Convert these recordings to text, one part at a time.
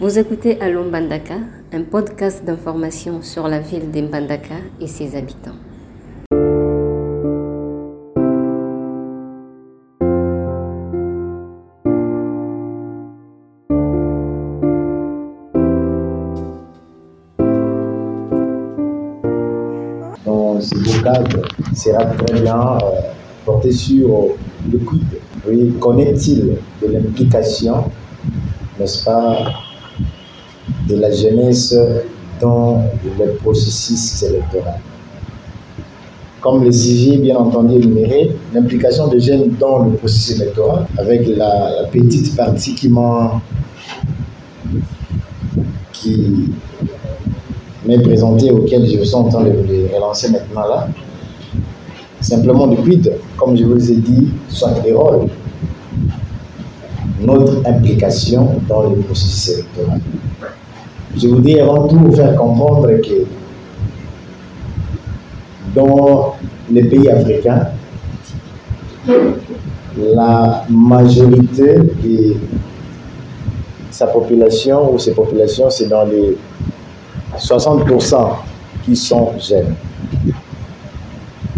Vous écoutez Allo Mbandaka, un podcast d'information sur la ville de Mbandaka et ses habitants. dans ce cadre sera très bien euh, porté sur le quid. Oui, qu'en-est-il de l'implication, n'est-ce pas, de la jeunesse dans le processus électoral Comme le sujet, bien entendu, énuméré, l'implication des jeunes dans le processus électoral, avec la, petite partie qui m'a qui m'est présenté, auquel je suis en train de relancer maintenant là. Simplement de quid, comme je vous ai dit, soit les rôles, notre implication dans le processus électoral. Je voudrais avant tout vous faire comprendre que dans les pays africains, la majorité de sa population ou ses populations, c'est dans les 60% qui sont jeunes.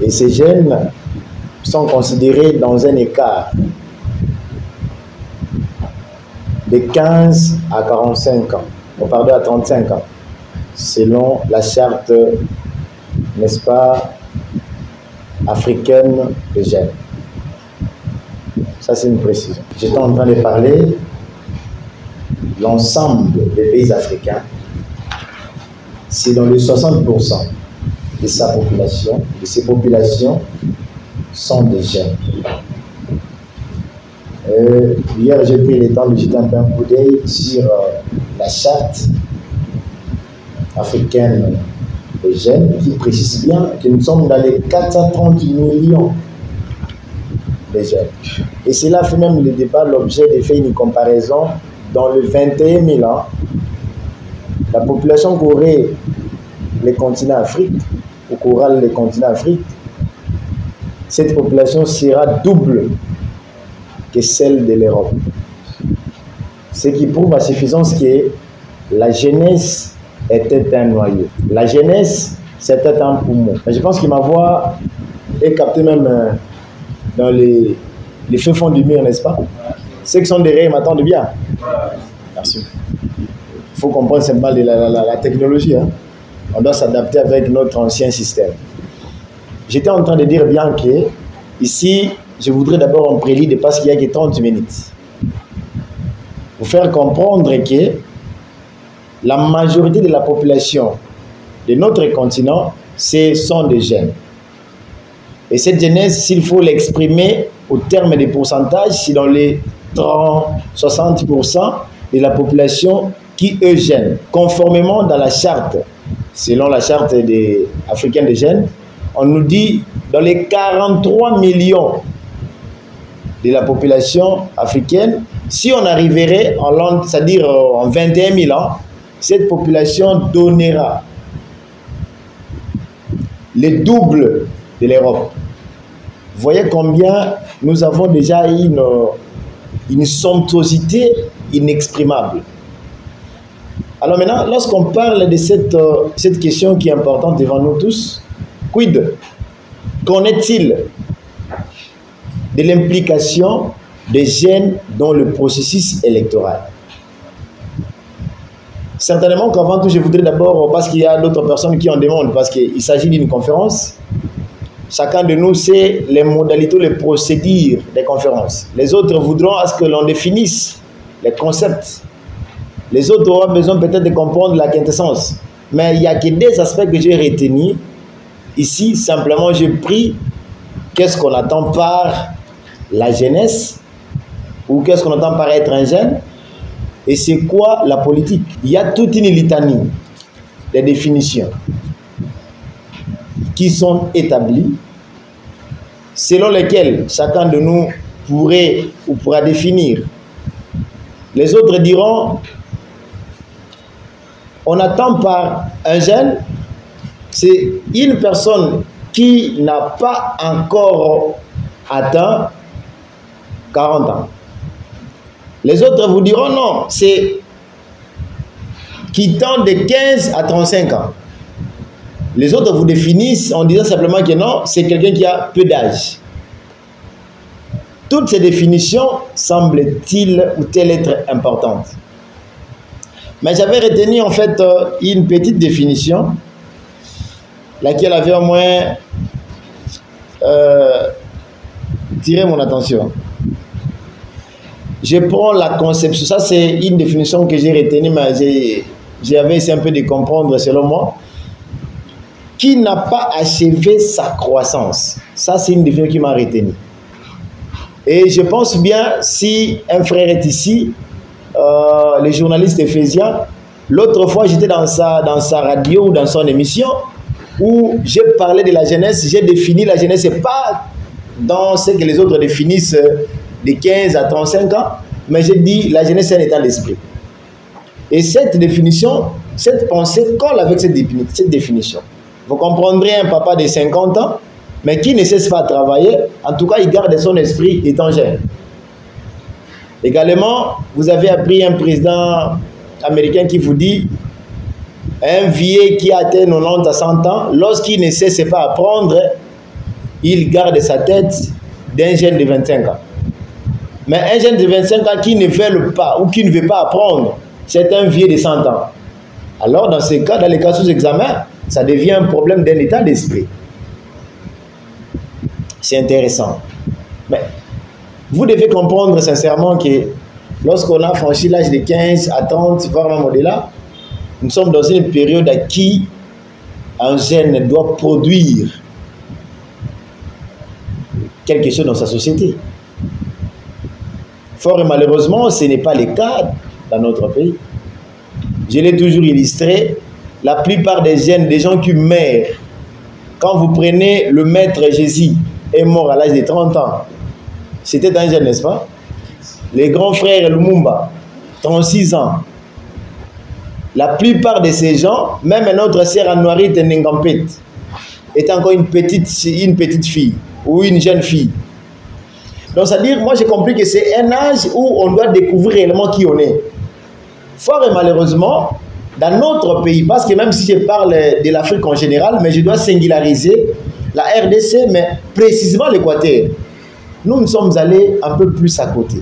Et ces jeunes sont considérés dans un écart de 15 à 45 ans, ou pardon, à 35 ans, selon la charte, n'est-ce pas, africaine des jeunes. Ça, c'est une précision. J'étais en train de parler l'ensemble des pays africains c'est dans les 60% de sa population, de ces populations sont des jeunes. Euh, hier, j'ai pris le temps de jeter un coup d'œil sur euh, la charte africaine des jeunes qui précise bien que nous sommes dans les 430 millions de jeunes. Et cela fait même le débat l'objet de faire une comparaison dans le 21 000 ans la population qu'aurait le continent Afrique, ou qu'aura le continent Afrique, cette population sera double que celle de l'Europe. Ce qui prouve à suffisance que la jeunesse était un noyau. La jeunesse, c'était un poumon. Je pense que ma voix est captée même euh, dans les, les feux fonds du mur, n'est-ce pas? Ceux qui sont derrière m'attendent bien. Merci il faut comprendre simplement la, la, la, la technologie. Hein. On doit s'adapter avec notre ancien système. J'étais en train de dire bien que ici, je voudrais d'abord en prélude parce qu'il n'y a que 30 minutes. Vous faire comprendre que la majorité de la population de notre continent, ce sont des jeunes. Et cette jeunesse, s'il faut l'exprimer au terme des pourcentages, c'est dans les 30, 60% de la population qui eux gênent. Conformément dans la charte, selon la charte des africaine des jeunes, on nous dit dans les 43 millions de la population africaine, si on arriverait en c'est-à-dire en 21 000 ans, cette population donnera le double de l'Europe. Voyez combien nous avons déjà une, une somptuosité inexprimable. Alors maintenant, lorsqu'on parle de cette, euh, cette question qui est importante devant nous tous, quid? Qu'en est-il? De l'implication des jeunes dans le processus électoral Certainement qu'avant tout, je voudrais d'abord, parce qu'il y a d'autres personnes qui en demandent, parce qu'il s'agit d'une conférence, chacun de nous sait les modalités, les procédures des conférences. Les autres voudront à ce que l'on définisse les concepts les autres auront besoin peut-être de comprendre la quintessence. Mais il n'y a que des aspects que j'ai retenus. Ici, simplement, j'ai pris qu'est-ce qu'on attend par la jeunesse ou qu'est-ce qu'on attend par être un jeune et c'est quoi la politique? Il y a toute une litanie de définitions qui sont établies selon lesquelles chacun de nous pourrait ou pourra définir. Les autres diront on attend par un jeune, c'est une personne qui n'a pas encore atteint 40 ans. Les autres vous diront non, c'est qui tend de 15 à 35 ans. Les autres vous définissent en disant simplement que non, c'est quelqu'un qui a peu d'âge. Toutes ces définitions semblent-ils ou elles être importantes? Mais j'avais retenu en fait euh, une petite définition, laquelle avait au moins euh, tiré mon attention. Je prends la conception, ça c'est une définition que j'ai retenue, mais j'avais essayé un peu de comprendre selon moi. Qui n'a pas achevé sa croissance? Ça c'est une définition qui m'a retenu. Et je pense bien, si un frère est ici, euh, le journaliste éphésien, l'autre fois j'étais dans sa, dans sa radio ou dans son émission, où j'ai parlé de la jeunesse, j'ai défini la jeunesse, et pas dans ce que les autres définissent de 15 à 35 ans, mais j'ai dit la jeunesse c'est un état d'esprit. Et cette définition, cette pensée colle avec cette, définition. Vous comprendrez un papa de 50 ans, mais qui ne cesse pas de travailler, en tout cas, il garde son esprit étranger. Également, vous avez appris un président américain qui vous dit un vieux qui a atteint 90 à 100 ans, lorsqu'il ne cesse pas d'apprendre, il garde sa tête d'un jeune de 25 ans. Mais un jeune de 25 ans qui ne veut pas ou qui ne veut pas apprendre, c'est un vieux de 100 ans. Alors, dans ces cas, dans les cas sous examen, ça devient un problème d'un état d'esprit. C'est intéressant. Mais vous devez comprendre sincèrement que lorsqu'on a franchi l'âge de 15 à 30, voire même au-delà, nous sommes dans une période à qui un jeune doit produire quelque chose dans sa société. Fort et malheureusement, ce n'est pas le cas dans notre pays. Je l'ai toujours illustré, la plupart des jeunes, des gens qui meurent, quand vous prenez le maître Jésus, est mort à l'âge de 30 ans. C'était un jeune, n'est-ce pas? Les grands frères Lumumba, 36 ans. La plupart de ces gens, même notre sœur Anouari Nengampet, est encore une petite, une petite fille ou une jeune fille. Donc, c'est-à-dire, moi j'ai compris que c'est un âge où on doit découvrir réellement qui on est. Fort et malheureusement, dans notre pays, parce que même si je parle de l'Afrique en général, mais je dois singulariser la RDC, mais précisément l'Équateur, nous nous sommes allés un peu plus à côté.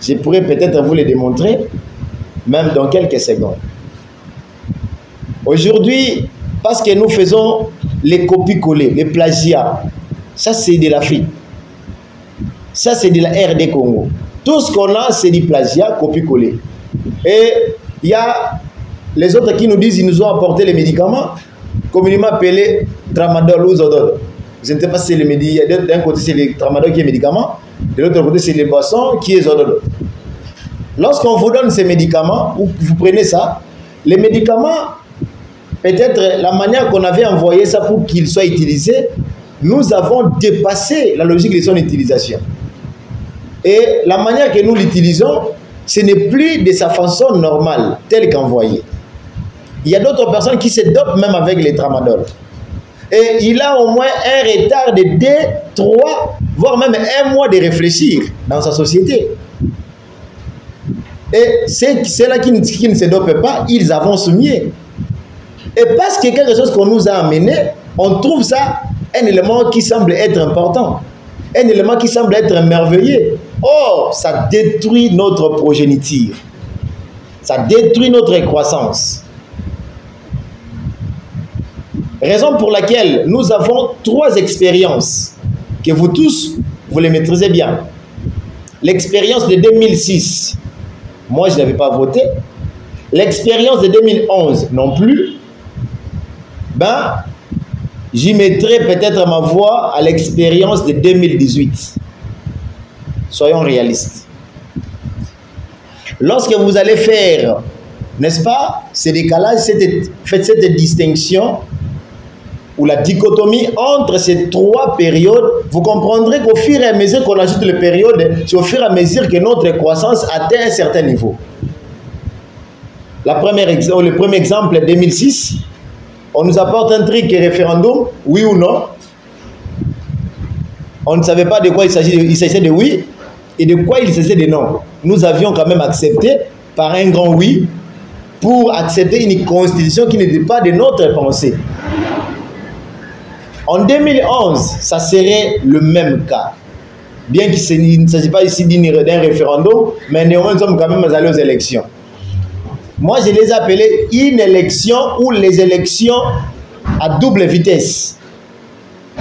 Je pourrais peut-être vous le démontrer, même dans quelques secondes. Aujourd'hui, parce que nous faisons les copies-collées, les plagiats, ça c'est de l'Afrique. Ça c'est de la RD Congo. Tout ce qu'on a, c'est du plagiat, copie-collé. Et il y a les autres qui nous disent qu'ils nous ont apporté les médicaments, communément appelés tramadol ou zodol. Je ne sais pas si c'est les médicaments. D'un côté, c'est le tramadol qui est médicament, de l'autre côté, c'est les boissons qui est zodol. Lorsqu'on vous donne ces médicaments, ou vous prenez ça, les médicaments, peut-être la manière qu'on avait envoyé ça pour qu'ils soient utilisés, nous avons dépassé la logique de son utilisation. Et la manière que nous l'utilisons, ce n'est plus de sa façon normale, telle qu'envoyée. Il y a d'autres personnes qui se dopent même avec les tramadol. Et il a au moins un retard de 2, 3, voire même un mois de réfléchir dans sa société. Et ceux-là qui, qui, ne se dopent pas, ils avancent mieux. Et parce que quelque chose qu'on nous a amené, on trouve ça un élément qui semble être important, un élément qui semble être merveilleux. Or, ça détruit notre progéniture, ça détruit notre croissance. Raison pour laquelle nous avons trois expériences que vous tous, vous les maîtrisez bien. L'expérience de 2006, moi je n'avais pas voté. L'expérience de 2011 non plus. Ben, j'y mettrai peut-être ma voix à l'expérience de 2018. Soyons réalistes. Lorsque vous allez faire, n'est-ce pas, ces décalages, faites cette distinction ou la dichotomie entre ces trois périodes, vous comprendrez qu'au fur et à mesure qu'on ajoute les périodes, c'est au fur et à mesure que notre croissance atteint un certain niveau. La première, le premier exemple, 2006, on nous apporte un truc référendum, oui ou non. On ne savait pas de quoi il s'agissait, de oui et de quoi il s'agissait de non. Nous avions quand même accepté par un grand oui pour accepter une constitution qui n'était pas de notre pensée. En 2011, ça serait le même cas. Bien qu'il ne s'agisse pas ici d'un référendum, mais nous sommes quand même allés aux élections. Moi, je les appelais une élection ou les élections à double vitesse.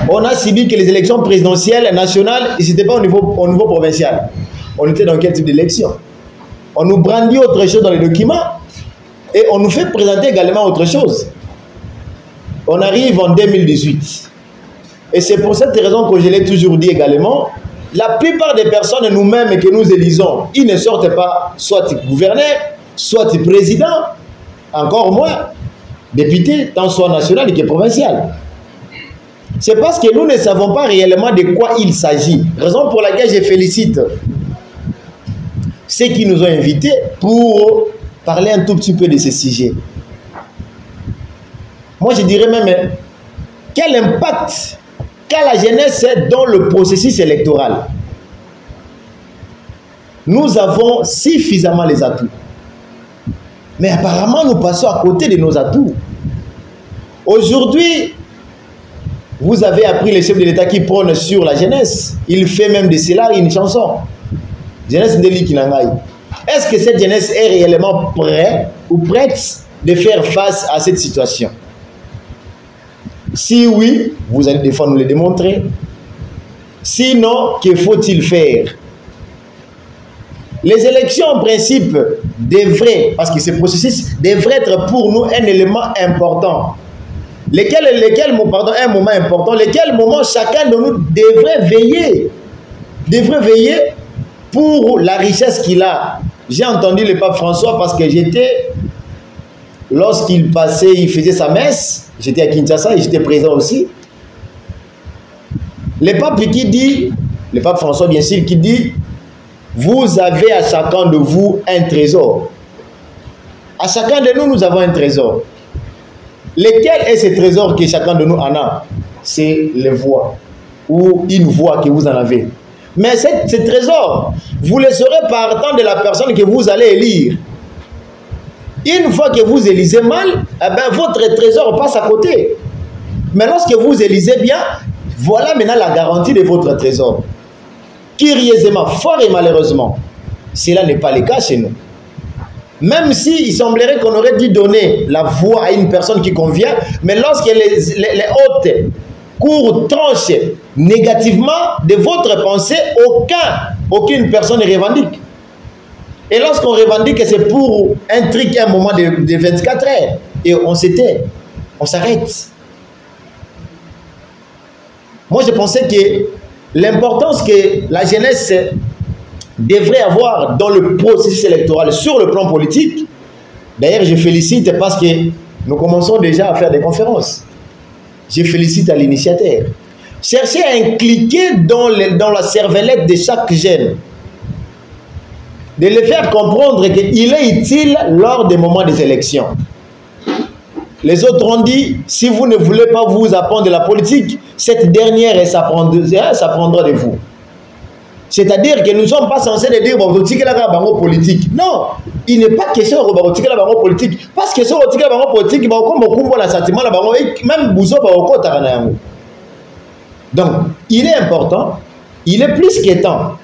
On a subi que les élections présidentielles nationales, ce n'était pas au niveau, au niveau provincial. On était dans quel type d'élection? On nous brandit autre chose dans les documents et on nous fait présenter également autre chose. On arrive en 2018. Et c'est pour cette raison que je l'ai toujours dit également, la plupart des personnes nous-mêmes que nous élisons, ils ne sortent pas soit gouverneur, soit président, encore moins député, tant soit national que provincial. C'est parce que nous ne savons pas réellement de quoi il s'agit. Raison pour laquelle je félicite ceux qui nous ont invités pour parler un tout petit peu de ce sujet. Moi, je dirais même, quel impact qu'a la jeunesse dans le processus électoral? Nous avons suffisamment les atouts. Mais apparemment, nous passons à côté de nos atouts. Aujourd'hui, vous avez appris le chef de l'État qui prône sur la jeunesse. Il fait même de cela une chanson. Jeunesse de Kinangai. Est-ce que cette jeunesse est réellement prête ou prête de faire face à cette situation? Si oui, vous allez fois nous le démontrer. Sinon, que faut-il faire? Les élections, en principe, devraient, parce que ce processus devrait être pour nous un élément important pardon, un moment important, lesquels moments chacun de nous devrait veiller, devrait veiller pour la richesse qu'il a. J'ai entendu le pape François parce que j'étais, lorsqu'il passait, il faisait sa messe, j'étais à Kinshasa et j'étais présent aussi. Le pape qui dit, le pape François bien sûr, qui dit, vous avez à chacun de vous un trésor. À chacun de nous, nous avons un trésor. Lequel est ce trésor que chacun de nous en a? C'est les voix ou une voix que vous en avez. Mais ce trésor, vous le saurez partant de la personne que vous allez élire. Une fois que vous élisez mal, eh ben, votre trésor passe à côté. Mais lorsque vous élisez bien, voilà maintenant la garantie de votre trésor. Curieusement, fort et malheureusement, cela n'est pas le cas chez nous. Même si il semblerait qu'on aurait dû donner la voix à une personne qui convient, mais lorsque les, les, hôtes courent, tranchent négativement de votre pensée, aucun, aucune personne ne revendique. Et lorsqu'on revendique, c'est pour un truc, un moment de, de 24 heures. Et on s'était, on s'arrête. Moi, je pensais que l'importance que la jeunesse devrait avoir dans le processus électoral sur le plan politique. D'ailleurs, je félicite parce que nous commençons déjà à faire des conférences. Je félicite à l'initiateur. Cherchez à impliquer dans, dans la cervellette de chaque jeune. De le faire comprendre qu'il est utile lors des moments des élections. Les autres ont dit, si vous ne voulez pas vous apprendre de la politique, cette dernière, s'apprendra de vous. C'est-à-dire que nous ne sommes pas censés dire que la bango politique. Non, il n'est pas question de la bango politique. Parce que bango politique, comme on la sentiment même bouzo. Donc, il est important, il est plus qu'étant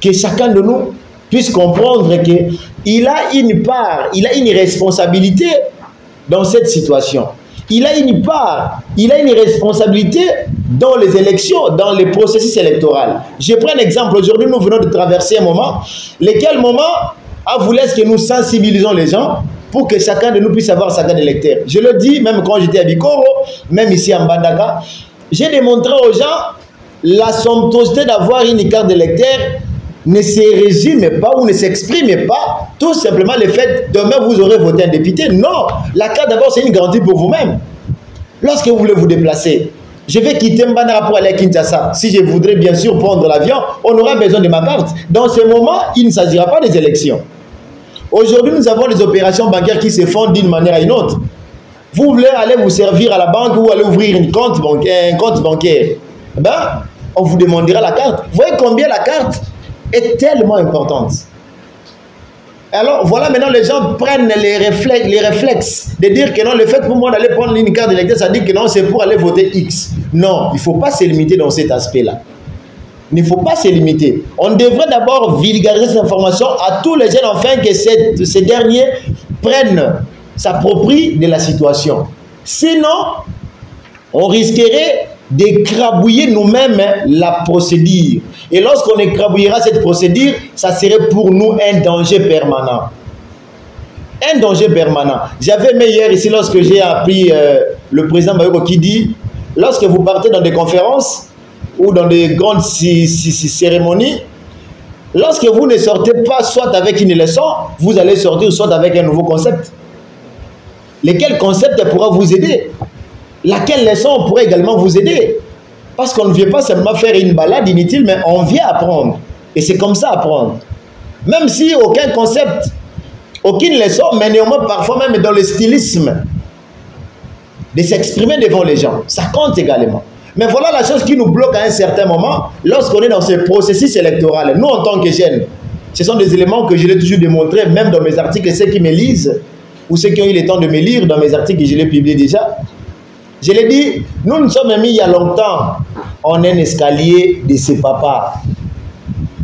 que chacun de nous puisse comprendre qu'il a une part, il a une responsabilité dans cette situation il a une part, il a une responsabilité dans les élections, dans les processus électoraux. Je prends un exemple. Aujourd'hui, nous venons de traverser un moment, lequel moment a voulu que nous sensibilisons les gens pour que chacun de nous puisse avoir sa carte d'électeur? Je le dis, même quand j'étais à Bikoro, même ici en Bandaka, j'ai démontré aux gens la somptuosité d'avoir une carte d'électeur ne se résume pas ou ne s'exprime pas tout simplement le fait demain vous aurez voté un député. Non, la carte d'abord c'est une garantie pour vous-même. Lorsque vous voulez vous déplacer, je vais quitter Mbandara pour aller à Kinshasa. Si je voudrais bien sûr prendre l'avion, on aura besoin de ma carte. Dans ce moment, il ne s'agira pas des élections. Aujourd'hui, nous avons des opérations bancaires qui se font d'une manière à une autre. Vous voulez aller vous servir à la banque ou aller ouvrir compte un compte bancaire? Eh ben, on vous demandera la carte. Vous voyez combien la carte est tellement importante. Alors voilà, maintenant les gens prennent les réflexes, de dire que non, le fait pour moi d'aller prendre une carte d'électeur, ça dit que non, c'est pour aller voter X. Non, il ne faut pas se limiter dans cet aspect-là. Il ne faut pas se limiter. On devrait d'abord vulgariser cette information à tous les jeunes afin que ces derniers prennent, s'approprient de la situation. Sinon, on risquerait d'écrabouiller nous-mêmes la procédure. Et lorsqu'on écrabouillera cette procédure, ça serait pour nous un danger permanent. Un danger permanent. J'avais aimé hier ici lorsque j'ai appris euh, le président Bayoko qui dit, lorsque vous partez dans des conférences ou dans des grandes cérémonies, lorsque vous ne sortez pas soit avec une leçon, vous allez sortir soit avec un nouveau concept. Lequel concept pourra vous aider? Laquelle leçon pourrait également vous aider? Parce qu'on ne vient pas seulement faire une balade inutile, mais on vient apprendre. Et c'est comme ça apprendre. Même si aucun concept, aucune leçon, mais néanmoins parfois même dans le stylisme, de s'exprimer devant les gens, ça compte également. Mais voilà la chose qui nous bloque à un certain moment lorsqu'on est dans ce processus électoral. Nous, en tant que jeunes, ce sont des éléments que je l'ai toujours démontré, même dans mes articles, ceux qui me lisent, ou ceux qui ont eu le temps de me lire dans mes articles que je l'ai publiés déjà. Je l'ai dit, nous nous sommes mis il y a longtemps en un escalier de ses papas.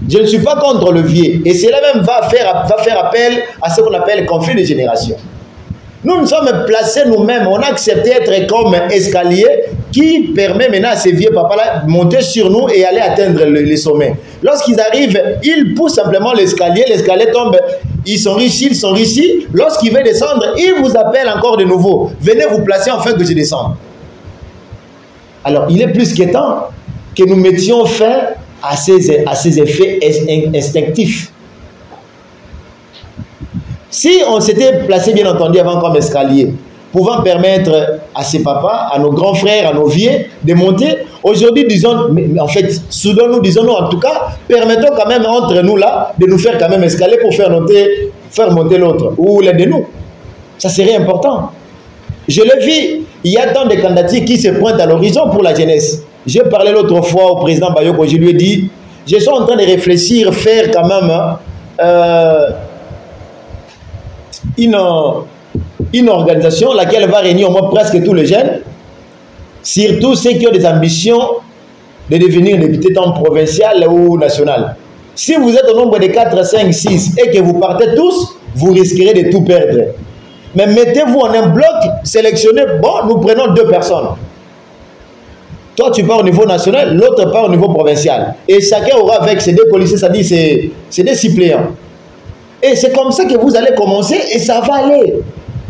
Je ne suis pas contre le vieux. Et cela même va faire, va faire appel à ce qu'on appelle conflit de génération. Nous nous sommes placés nous-mêmes, on a accepté d'être comme un escalier qui permet maintenant à ces vieux papas-là de monter sur nous et aller atteindre le, les sommets. Lorsqu'ils arrivent, ils poussent simplement l'escalier, l'escalier tombe, ils sont riches, ils sont riches. Lorsqu'ils veulent descendre, ils vous appellent encore de nouveau. Venez vous placer afin que je descende. Alors, il est plus que temps que nous mettions fin à ces, à ces effets instinctifs. Si on s'était placé, bien entendu, avant comme escalier, pouvant permettre à ses papas, à nos grands frères, à nos vieux de monter, aujourd'hui, disons, en fait, soudain, nous disons, nous, en tout cas, permettons quand même entre nous là de nous faire quand même escalier pour faire monter, faire monter l'autre, ou l'un de nous. Ça serait important. Je le vis il y a tant de candidatures qui se pointent à l'horizon pour la jeunesse. J'ai parlé l'autre fois au président Bayoko, je lui ai dit, je suis en train de réfléchir, faire quand même euh, une, une organisation laquelle va réunir au moins presque tous les jeunes, surtout ceux qui ont des ambitions de devenir député tant provincial ou national. Si vous êtes au nombre de 4, 5, 6 et que vous partez tous, vous risquerez de tout perdre. Mais mettez-vous en un bloc, sélectionnez, bon, nous prenons deux personnes. Toi, tu pars au niveau national, l'autre part au niveau provincial. Et chacun aura avec ses deux policiers, ça dit c'est des suppléants. Et c'est comme ça que vous allez commencer et ça va aller.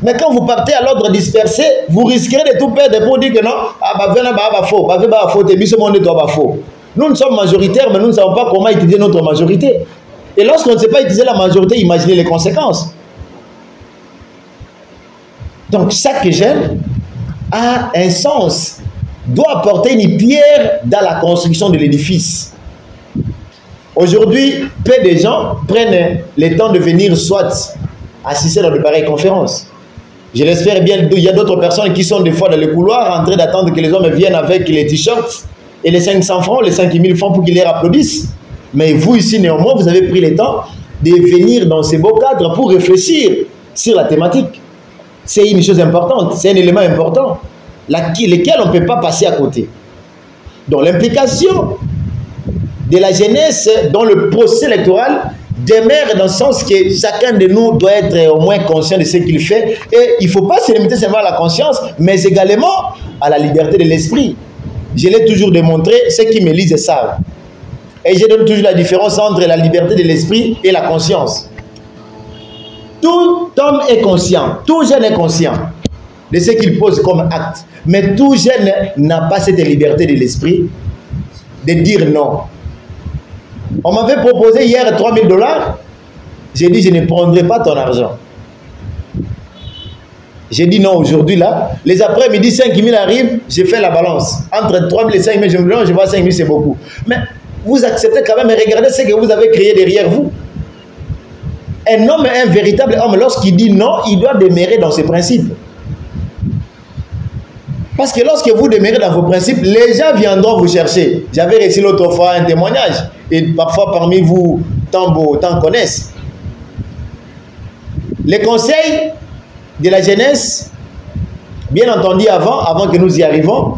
Mais quand vous partez à l'ordre dispersé, vous risquerez de tout perdre pour dire que non, ah bah venez bah bah faux, bah bah faux, t'es mis monde toi bah faux. Nous, nous sommes majoritaires, mais nous ne savons pas comment utiliser notre majorité. Et lorsqu'on ne sait pas utiliser la majorité, imaginez les conséquences. Donc chaque jeune a un sens, doit apporter une pierre dans la construction de l'édifice. Aujourd'hui, peu de gens prennent le temps de venir soit assister dans de pareilles conférences. Je l'espère bien, il y a d'autres personnes qui sont des fois dans le couloir en train d'attendre que les hommes viennent avec les t-shirts et les 500 francs, les 5000 francs pour qu'ils les applaudissent. Mais vous ici, néanmoins, vous avez pris le temps de venir dans ces beaux cadres pour réfléchir sur la thématique c'est une chose importante, c'est un élément important, lequel on ne peut pas passer à côté. Donc l'implication de la jeunesse dans le procès électoral demeure dans le sens que chacun de nous doit être au moins conscient de ce qu'il fait. Et il ne faut pas se limiter seulement à la conscience, mais également à la liberté de l'esprit. Je l'ai toujours démontré, ceux qui me lisent savent. Et je donne toujours la différence entre la liberté de l'esprit et la conscience. Tout homme est conscient, tout jeune est conscient de ce qu'il pose comme acte. Mais tout jeune n'a pas cette liberté de l'esprit de dire non. On m'avait proposé hier 3000 dollars. J'ai dit, je ne prendrai pas ton argent. J'ai dit non aujourd'hui là. Les après-midi, 5 000 arrivent, j'ai fait la balance. Entre 3 000 et 5 000, je me dis, je vois 5 000, c'est beaucoup. Mais vous acceptez quand même et regardez ce que vous avez créé derrière vous. Un homme, un véritable homme, lorsqu'il dit non, il doit demeurer dans ses principes. Parce que lorsque vous demeurez dans vos principes, les gens viendront vous chercher. J'avais reçu l'autre fois un témoignage, et parfois parmi vous, tant beau, tant connaissent. Les conseils de la jeunesse, bien entendu avant, avant que nous y arrivons,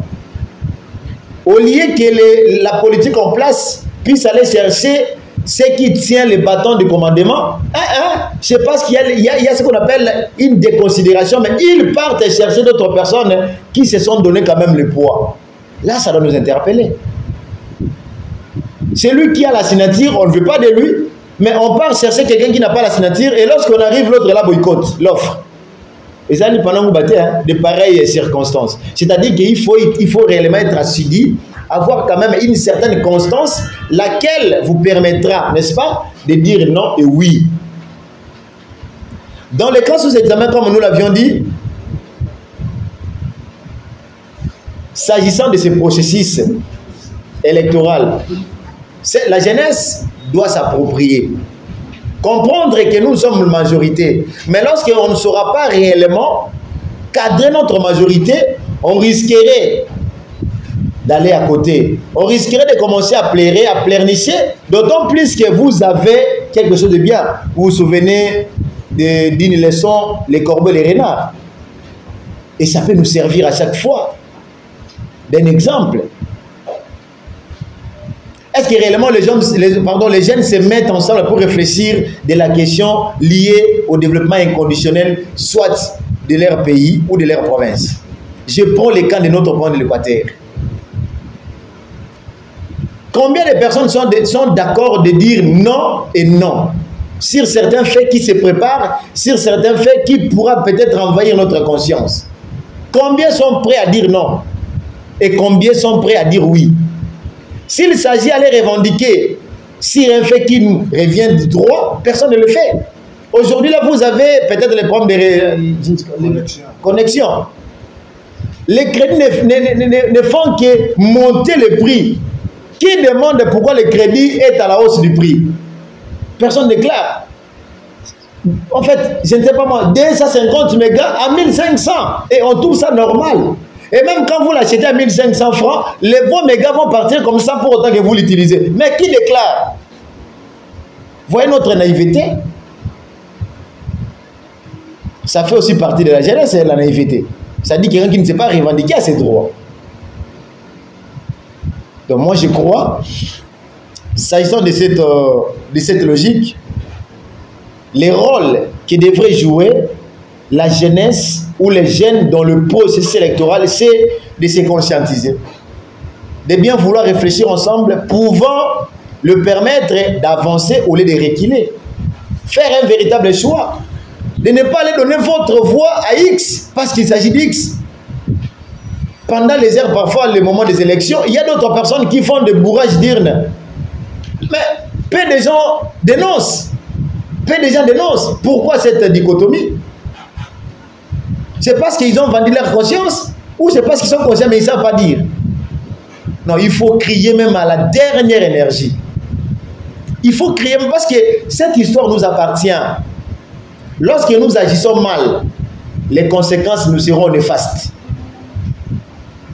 au lieu que la politique en place puisse aller chercher ce qui tient le bâton de commandement, hein, hein, je pense qu'il y, y, y a, ce qu'on appelle une déconsidération, mais ils partent chercher d'autres personnes qui se sont donné quand même le poids. Là, ça doit nous interpeller. C'est lui qui a la signature, on ne veut pas de lui, mais on part chercher quelqu'un qui n'a pas la signature, et lorsqu'on arrive, l'autre là boycotte l'offre. Et ça, pendant que hein, de pareilles circonstances. C'est-à-dire qu'il faut, il faut réellement être assidu, avoir quand même une certaine constance, laquelle vous permettra, n'est-ce pas, de dire non et oui. Dans les cas sous examen, comme nous l'avions dit, s'agissant de ce processus électoral, la jeunesse doit s'approprier. Comprendre que nous sommes une majorité. Mais lorsqu'on ne saura pas réellement cadrer notre majorité, on risquerait d'aller à côté. On risquerait de commencer à plairer, à pleurnicher, d'autant plus que vous avez quelque chose de bien. Vous vous souvenez d'une leçon, les corbeaux, les renards. Et ça peut nous servir à chaque fois d'un exemple. Est-ce que réellement les jeunes, les, pardon, les jeunes se mettent ensemble pour réfléchir de la question liée au développement inconditionnel, soit de leur pays ou de leur province? Je prends le cas de notre point de l'Équateur. Combien de personnes sont d'accord de, de dire non et non? Sur certains faits qui se préparent, sur certains faits qui pourra peut-être envahir notre conscience Combien sont prêts à dire non et combien sont prêts à dire oui? S'il s'agit d'aller revendiquer sur un fait qui nous revient du droit, personne ne le fait. Aujourd'hui, là, vous avez peut-être les problèmes de connexion. Les crédits ne, ne, ne, font que monter le prix. Qui demande pourquoi le crédit est à la hausse du prix? Personne ne déclare. En fait, je ne sais pas moi, 250 mégas à 1500. Et on trouve ça normal. Et même quand vous l'achetez à 1500 francs, les bons mégas vont partir comme ça pour autant que vous l'utilisez. Mais qui déclare? Voyez notre naïveté Ça fait aussi partie de la jeunesse, la naïveté. Ça dit quelqu'un qui ne sait pas revendiquer à ses droits. Donc moi je crois, s'agissant de cette, euh, de cette logique, les rôles qui devraient jouer la jeunesse ou les jeunes dans le processus électoral, c'est de se conscientiser, de bien vouloir réfléchir ensemble, pouvant le permettre d'avancer au lieu de reculer. Faire un véritable choix. De ne pas aller donner votre voix à X parce qu'il s'agit d'X. Pendant les heures, parfois, les moments des élections, il y a d'autres personnes qui font des bourrages d'urnes. Mais peu de gens dénoncent. Peu de gens dénoncent. Pourquoi cette dichotomie? C'est parce qu'ils ont vendu leur conscience ou c'est parce qu'ils sont conscients mais ils ne savent pas dire? Non, il faut crier même à la dernière énergie. Il faut crier parce que cette histoire nous appartient. Lorsque nous agissons mal, les conséquences nous seront néfastes.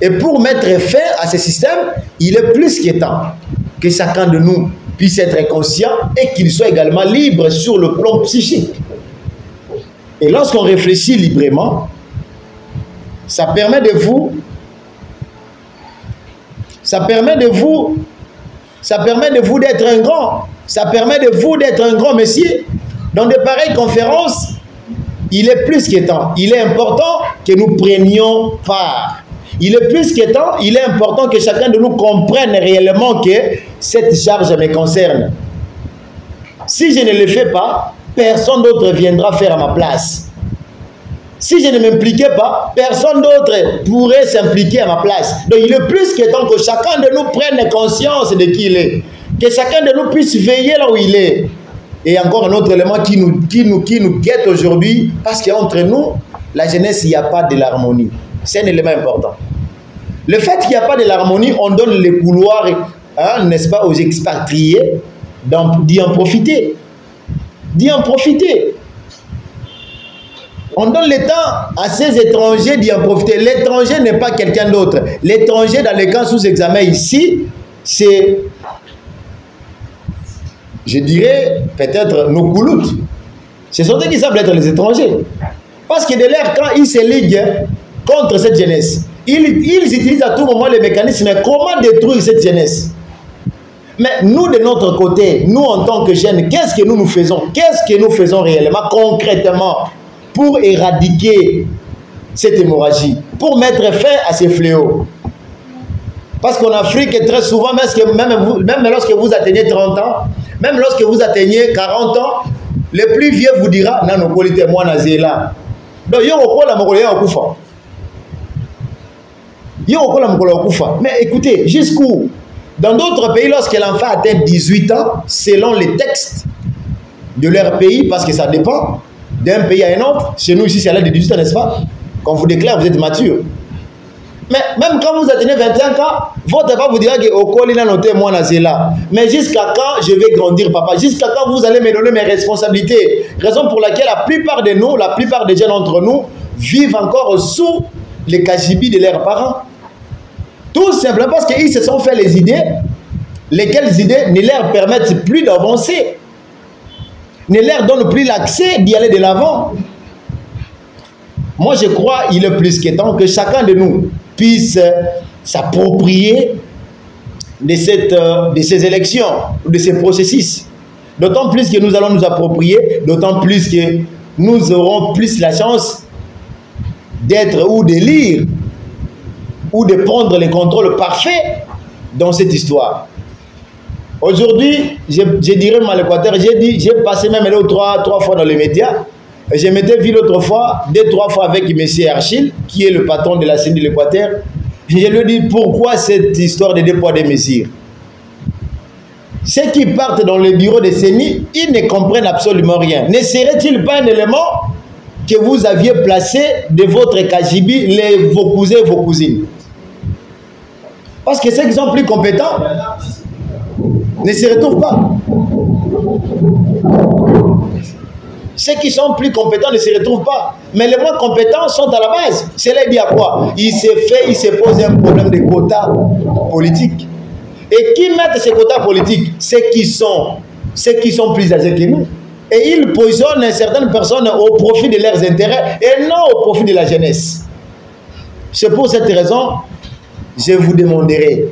Et pour mettre fin à ce système, il est plus que temps que chacun de nous puisse être conscient et qu'il soit également libre sur le plan psychique. Et lorsqu'on réfléchit librement, ça permet de vous ça permet de vous ça permet de vous d'être un grand ça permet de vous d'être un grand monsieur dans de pareilles conférences il est plus temps il est important que nous prenions part il est plus temps il est important que chacun de nous comprenne réellement que cette charge me concerne si je ne le fais pas personne d'autre viendra faire à ma place si je ne m'impliquais pas, personne d'autre pourrait s'impliquer à ma place. Donc il est plus temps que chacun de nous prenne conscience de qui il est. Que chacun de nous puisse veiller là où il est. Et encore un autre élément qui nous, qui nous, qui nous guette aujourd'hui, parce qu'entre nous, la jeunesse, il n'y a pas de l'harmonie. C'est un élément important. Le fait qu'il n'y a pas de l'harmonie, on donne les couloirs, hein, n'est-ce pas, aux expatriés d'y en profiter. D'y en profiter. On donne le temps à ces étrangers d'y en profiter. L'étranger n'est pas quelqu'un d'autre. L'étranger, dans les cas sous examen ici, c'est, je dirais, peut-être nos couloutes. Ce sont eux qui semblent être les étrangers. Parce que de l'air, quand ils se liguent contre cette jeunesse, ils, ils utilisent à tout moment les mécanismes. Comment détruire cette jeunesse? Mais nous, de notre côté, nous en tant que jeunes, qu'est-ce que nous nous faisons? Qu'est-ce que nous faisons réellement, concrètement, pour éradiquer cette hémorragie, pour mettre fin à ces fléaux? Parce qu'en Afrique, très souvent, même, lorsque vous atteignez 30 ans, même lorsque vous atteignez 40 ans, le plus vieux vous dira, non, non, moi, Nazéla. Donc, yo okola mokolo ya Mais écoutez, jusqu'où? Dans d'autres pays, lorsque l'enfant atteint 18 ans, selon les textes de leur pays, parce que ça dépend d'un pays à un autre, chez nous ici c'est à l'âge de 18 ans, n'est-ce pas? Quand vous déclare, vous êtes mature. Mais même quand vous atteignez 21 ans, votre papa vous dira que Okolina noté moi là. Mais jusqu'à quand je vais grandir, papa? Jusqu'à quand vous allez me donner mes responsabilités? Raison pour laquelle la plupart de nous, la plupart des jeunes d'entre nous, vivent encore sous les cachibis de leurs parents. Tout simplement parce qu'ils se sont fait les idées, lesquelles idées ne leur permettent plus d'avancer, ne leur donnent plus l'accès d'y aller de l'avant. Moi, je crois il est plus que temps que chacun de nous puisse s'approprier de, cette, euh, de ces élections, de ces processus. D'autant plus que nous allons nous approprier, d'autant plus que nous aurons plus la chance d'être ou de lire ou de prendre le contrôle parfait dans cette histoire. Aujourd'hui, je, dirais mal l'équateur, j'ai j'ai passé même trois, trois fois dans les médias. Je m'étais vu l'autre fois, deux, trois fois avec M. Archil, qui est le patron de la scène de l'Équateur. Je lui ai dit pourquoi cette histoire de deux poids, deux mesures? Ceux qui partent dans le bureau de CENI, ils ne comprennent absolument rien. Ne serait-il pas un élément que vous aviez placé de votre Kajibi, les, vos cousins et vos cousines Parce que ceux qui sont plus compétents ne se retrouvent pas. Ceux qui sont plus compétents ne se retrouvent pas. Mais les moins compétents sont à la base. Cela dit à quoi? Il se fait, il se pose un problème de quotas politiques. Et qui mettent ces quotas politiques? Ceux qui sont, ceux qui sont plus âgés que nous. Et ils positionnent certaines personnes au profit de leurs intérêts et non au profit de la jeunesse. C'est pour cette raison, je vous demanderai,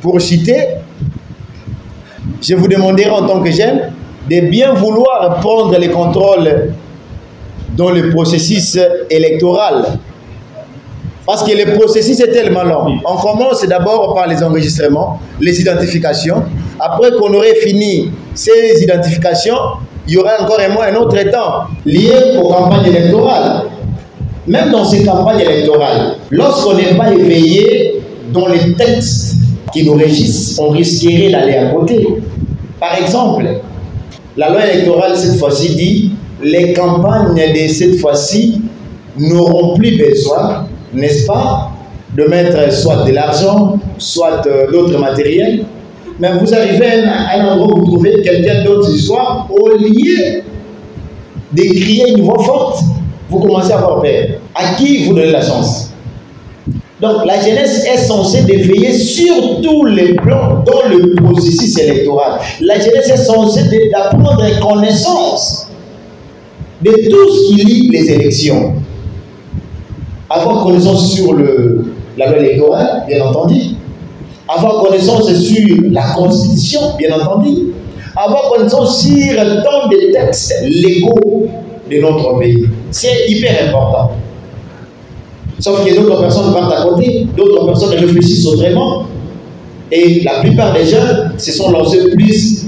pour citer, je vous demanderai en tant que jeune, de bien vouloir prendre le contrôle dans le processus électoral. Parce que le processus est tellement long. On commence d'abord par les enregistrements, les identifications. Après qu'on aurait fini ces identifications, il y aura encore un, un autre temps lié aux campagnes électorales. Même dans ces campagnes électorales, lorsqu'on n'est pas éveillé dans les textes qui nous régissent, on risquerait d'aller à côté. Par exemple, la loi électorale, cette fois-ci, dit les campagnes de cette fois-ci n'auront plus besoin, n'est-ce pas, de mettre soit de l'argent, soit euh, d'autres matériels. Mais vous arrivez à un endroit où vous trouvez quelqu'un d'autre histoire, au lieu de crier une voix forte, vous commencez à avoir peur. À qui vous donnez la chance? Donc la jeunesse est censée déveiller sur tous les plans dans le processus électoral. La jeunesse est censée d'apprendre connaissance de tout ce qui lie les élections. Avoir connaissance sur le, la loi électorale, bien entendu. Avoir connaissance sur la constitution, bien entendu. Avoir connaissance sur tant de textes légaux de notre pays. C'est hyper important. Sauf que d'autres personnes partent à côté, d'autres personnes réfléchissent autrement. Et la plupart des jeunes se sont lancés plus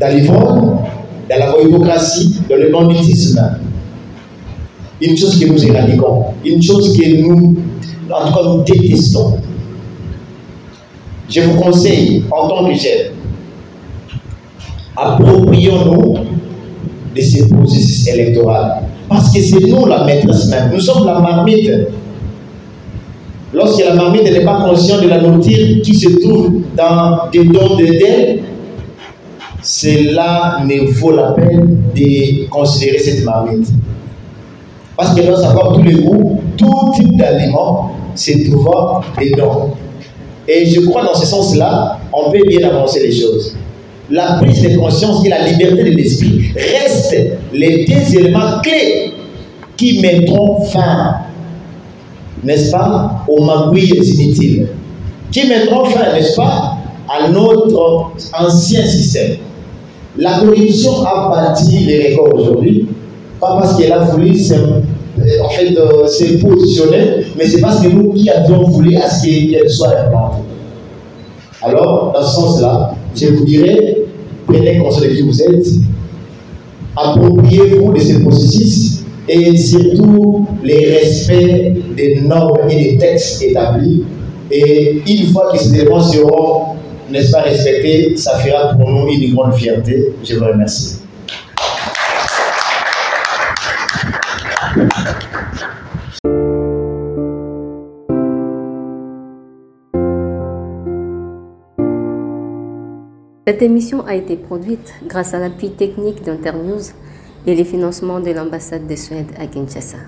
dans l'ivrone, dans la voyocratie, dans le banditisme. Une chose que nous éradiquons, une chose que nous, en tout cas, nous détestons. Je vous conseille, en tant que jeune, approprions-nous de ces processus électoraux parce que c'est nous la maîtresse même. Nous sommes la marmite. Lorsque la marmite n'est pas consciente de la nourriture qui se trouve dans des dons de d'elle, cela ne vaut la peine de considérer cette marmite. Parce qu'elle doit savoir tous les goûts, tout type d'aliments se trouvant dedans. Et je crois dans ce sens-là, on peut bien avancer les choses. La prise de conscience et la liberté de l'esprit restent les deux éléments clés qui mettront fin, n'est-ce pas, aux magouilles inutiles, qui mettront fin, n'est-ce pas, à notre ancien système. La corruption a bâti les records aujourd'hui, pas parce qu'elle a voulu en fait, euh, s'est positionné, mais c'est parce que nous qui avions voulu à ce qu'elle soit implantée. Alors, dans ce sens-là, je vous dirais, prenez conscience de qui vous êtes, appropriez-vous de ce processus et surtout les respects des normes et des textes établis. Et une fois que ces éléments seront, n'est-ce pas, respectés, ça fera pour nous une grande fierté. Je vous remercie. Cette émission a été produite grâce à l'appui technique d'Internews et les financements de l'ambassade de Suède à Kinshasa.